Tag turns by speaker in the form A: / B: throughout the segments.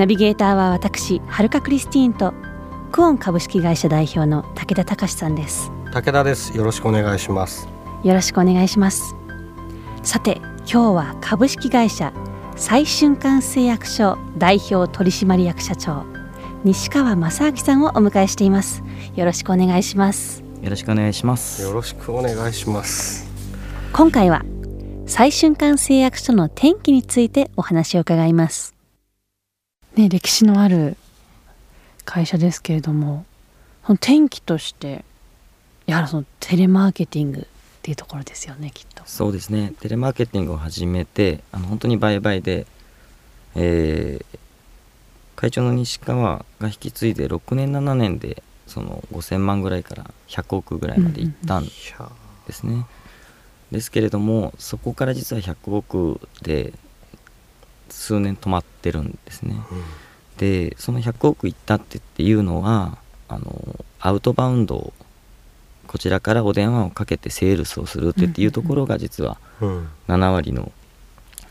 A: ナビゲーターは私はるかクリスティーンとクオン株式会社代表の武田隆さんです。
B: 武田です。よろしくお願いします。
A: よろしくお願いします。さて今日は株式会社最瞬間製薬所代表取締役社長西川正明さんをお迎えしています。よろしくお願いします。
C: よろしくお願いします。
B: よろしくお願いします。
A: 今回は最瞬間製薬所の転機についてお話を伺いますね歴史のある会社ですけれどもその転機としてやはりそのテレマーケティングっていうところですよねきっと。
C: そうですね。テレマーケティングを始めてあの本当に売買で、えー、会長の西川が引き継いで6年7年でその5000万ぐらいから100億ぐらいまでいったんですね、ですけれどもそこから実は100億で数年止まってるんですね、うん、でその100億いったってっていうのはあのアウトバウンドこちらからお電話をかけてセールスをするっていうところが実は7割の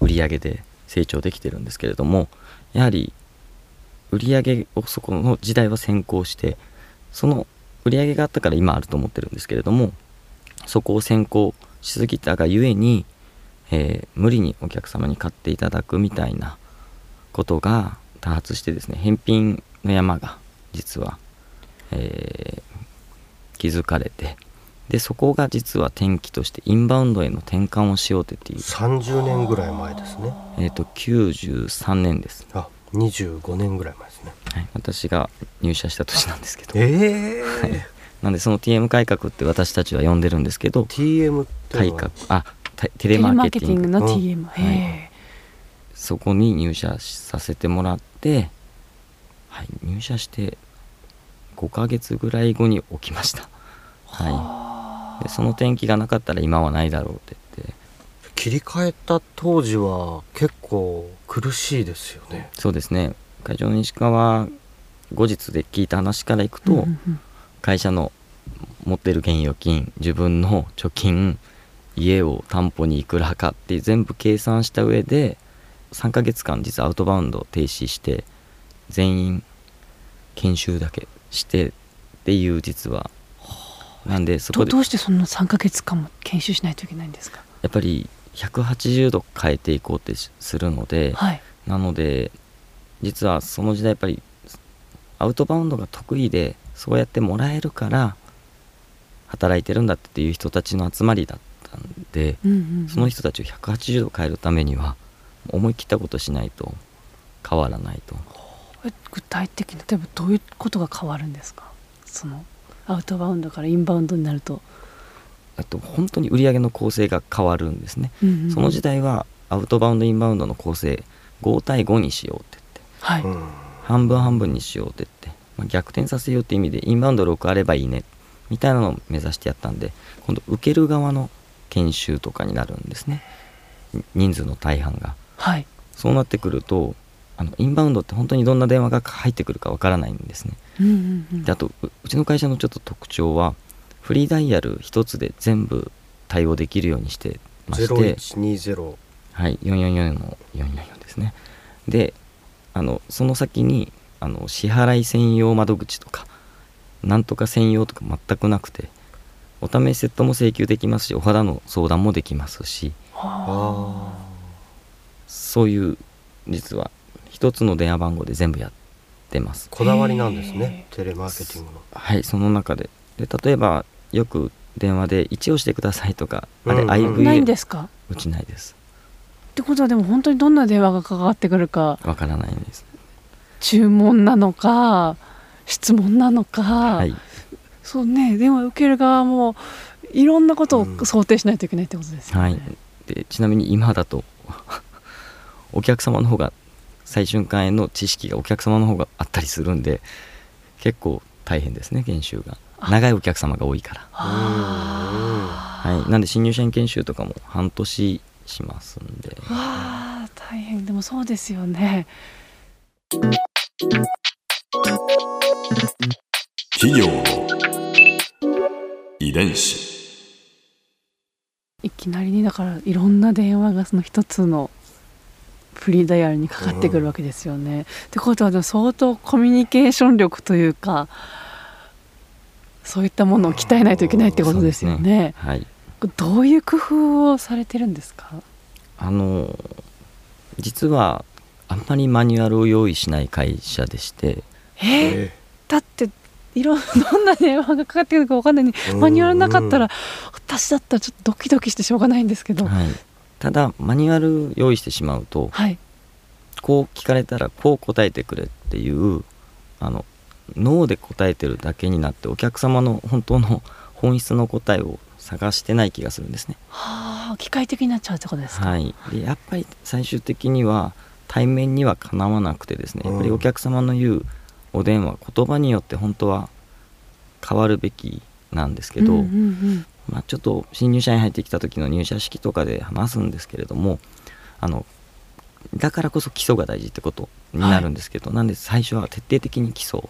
C: 売り上げで成長できてるんですけれどもやはり売り上げをそこの時代は先行してその売り上げがあったから今あると思ってるんですけれどもそこを先行しすぎたがゆえに、えー、無理にお客様に買っていただくみたいなことが多発してですね返品の山が実は、えー、気づかれてでそこが実は転機としてインバウンドへの転換をしようってっていう。
B: 30年ぐらい前ですね。
C: えっ、ー、と93年です。
B: あ25年ぐらい前ですね、
C: はい、私が入社した年なんですけど。
B: ええー、
C: はい、なんでその TM 改革って私たちは呼んでるんですけど。
B: TM
C: 改革。あテレマーケティング。
A: の TM、はい、
C: そこに入社させてもらって、はい、入社して5ヶ月ぐらい後に起きました。はい、でその天気がなかったら今はないだろうって言って。
B: 切り替えた当時は結構苦しいですよね。
C: そうですね。会長の西川後日で聞いた話からいくと、会社の持ってる現預金自分の貯金家を担保にいくらかって全部計算した上で3ヶ月間実はアウトバウンド停止して全員研修だけしてっていう実は。なんでそこで。
A: どうしてそんな3か月間も研修しないといけないんですか？
C: やっぱり180度変えていこうってするので、はい、なので実はその時代やっぱりアウトバウンドが得意でそうやってもらえるから働いてるんだっていう人たちの集まりだったんで、うんうんうん、その人たちを180度変えるためには思い切ったことしないと変わらないと。
A: 具体的に例えばどういうことが変わるんですか？そのアウトバウンドからインバウンドになると。
C: あと本当に売り上げの構成が変わるんですね、うんうん、その時代はアウトバウンドインバウンドの構成5対5にしようって言って、はい、半分半分にしようって言って、まあ、逆転させようって意味でインバウンド6あればいいねみたいなのを目指してやったんで今度受ける側の研修とかになるんですね。人数の大半が、はい、そうなってくるとあのインバウンドって本当にどんな電話が入ってくるかわからないんですね、うんうんうん、であとうちの会社のちょっと特徴はフリーダイヤル1つで全部対応できるようにしてまして。
B: 0120
C: はい444の444ですね。であのその先にあの支払い専用窓口とかなんとか専用とか全くなくてお試しセットも請求できますしお肌の相談もできますし。そういう実は一つの電話番号で全部やってます。
B: こだわりなんですねテレマーケティングの。
C: はいその中で。で例えばよく電話で1をしてくださいとか、あれ IVA
A: ないんですか？
C: うちないです。
A: ってことはでも本当にどんな電話がかかってくるか。
C: わからないんです。
A: 注文なのか質問なのか、はい、そうね。電話受ける側もいろんなことを想定しないといけないってことですよね、
C: うん、はい、でちなみに今だと お客様の方が最瞬間への知識がお客様の方があったりするんで結構大変ですね研修が。長いお客様が多いから。はい。なんで新入社員研修とかも半年しますんで。
D: わあ大変。でもそうですよね。
E: 企業の遺伝子。
D: いきなりにだからいろんな電話がその一つのフリーダイヤルにかかってくるわけですよね。ってことはでも相当コミュニケーション力というかそういったものを鍛えないといけないってことですよね。
C: はい。
D: どういう工夫をされてるんですか？
C: あの実はあんまりマニュアルを用意しない会社でして。
D: えー。だっていろ んな電話がかかってくるかわかんないのにマニュアルなかったら私だったらちょっとドキドキしてしょうがないんですけど。
C: はい、ただマニュアル用意してしまうと
D: はい。
C: こう聞かれたらこう答えてくれっていうあの脳で答えてるだけになってお客様の本当の本質の答えを探してない気がするんですね。
D: はあ機械的になっちゃうってことですか、
C: はい、でやっぱり最終的には対面にはかなわなくてですねやっぱりお客様の言うお電話言葉によって本当は変わるべきなんですけど、
D: うんうんうん。
C: まあ、ちょっと新入社員入ってきた時の入社式とかで話すんですけれどもあのだからこそ基礎が大事ってことになるんですけど、なんで最初は徹底的に基礎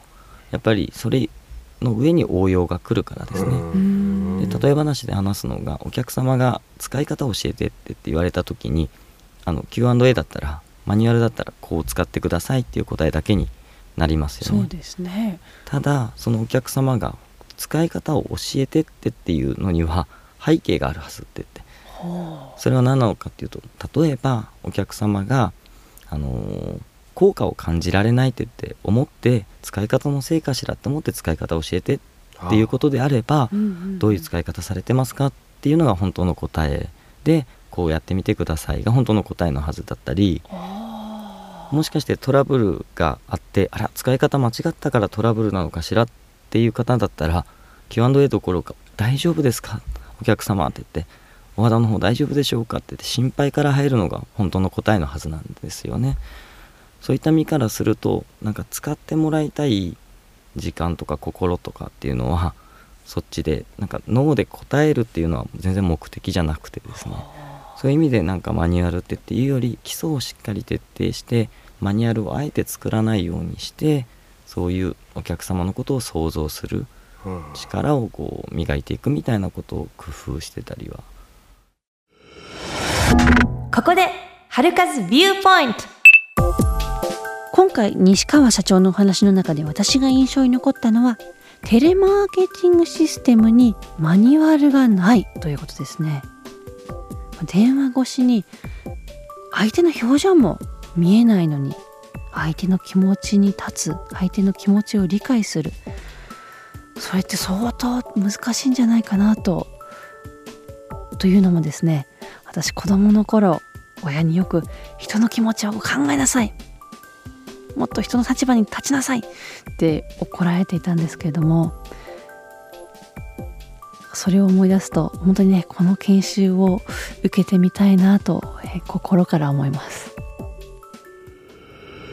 C: やっぱりそれの上に応用が来るからですね、
D: うん。
C: で例え話で話すのがお客様が使い方を教えてってって言われた時にあの Q&A だったらマニュアルだったらこう使ってくださいっていう答えだけになりますよね。
D: そうですね。
C: ただそのお客様が使い方を教えてってっていうのには背景があるはずって言って。
D: ほ
C: それは何なのかっていうと例えばお客様が、あのー効果を感じられないって言って思って使い方のせいかしらって思って使い方を教えてっていうことであれば
D: う、うんうん。
C: どういう使い方されてますかっていうのが本当の答えでこうやってみてくださいが本当の答えのはずだったり
D: あ
C: もしかしてトラブルがあってあら使い方間違ったからトラブルなのかしらっていう方だったら Q&A どころか「大丈夫ですか？お客様」って言って「お肌の方大丈夫でしょうか?」って言って心配から入るのが本当の答えのはずなんですよね。そういった身からするとなんか使ってもらいたい時間とか心とかっていうのはそっちでなんか脳で答えるっていうのは全然目的じゃなくてですねそういう意味でなんかマニュアルってっていうより基礎をしっかり徹底してマニュアルをあえて作らないようにしてそういうお客様のことを想像する力をこう磨いていくみたいなことを工夫してたりは。
A: ここで春風ビューポイント今回西川社長のお話の中で私が印象に残ったのはテレマーケティングシステムにマニュアルがないということですね。電話越しに相手の表情も見えないのに相手の気持ちに立つ相手の気持ちを理解する。それって相当難しいんじゃないかなとというのもですね私子供の頃親によく人の気持ちを考えなさい。もっと人の立場に立ちなさい。って怒られていたんですけれどもそれを思い出すと本当にねこの研修を受けてみたいなと、え心から思います。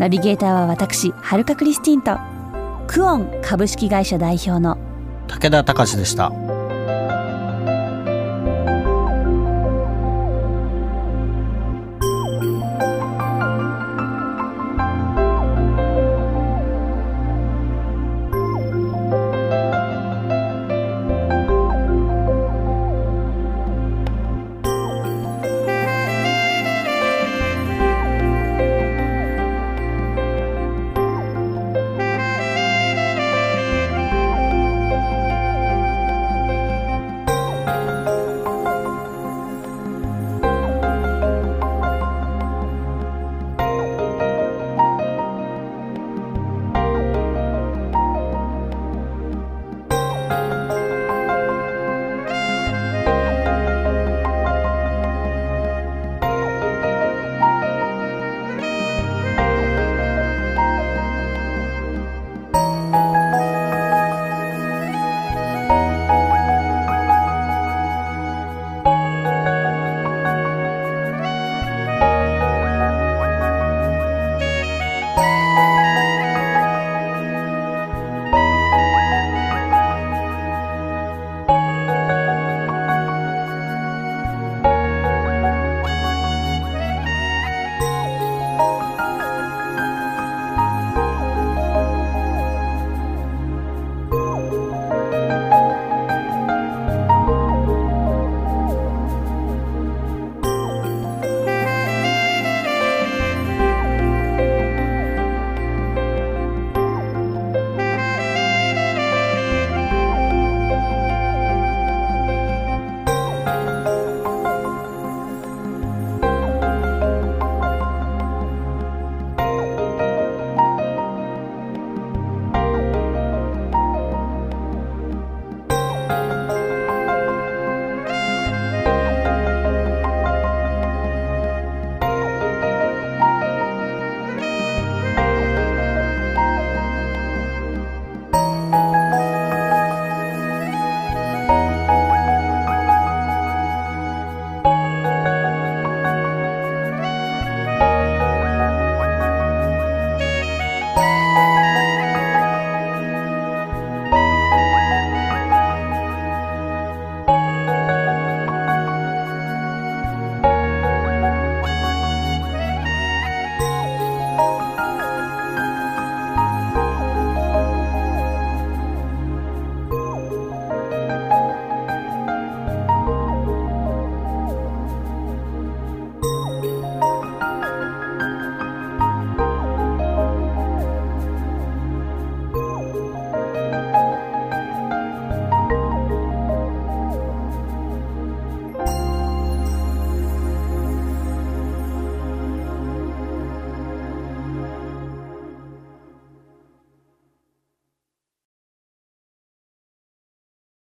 A: ナビゲーターは私はるかクリスティンとクオン株式会社代表の
B: 武田隆でした。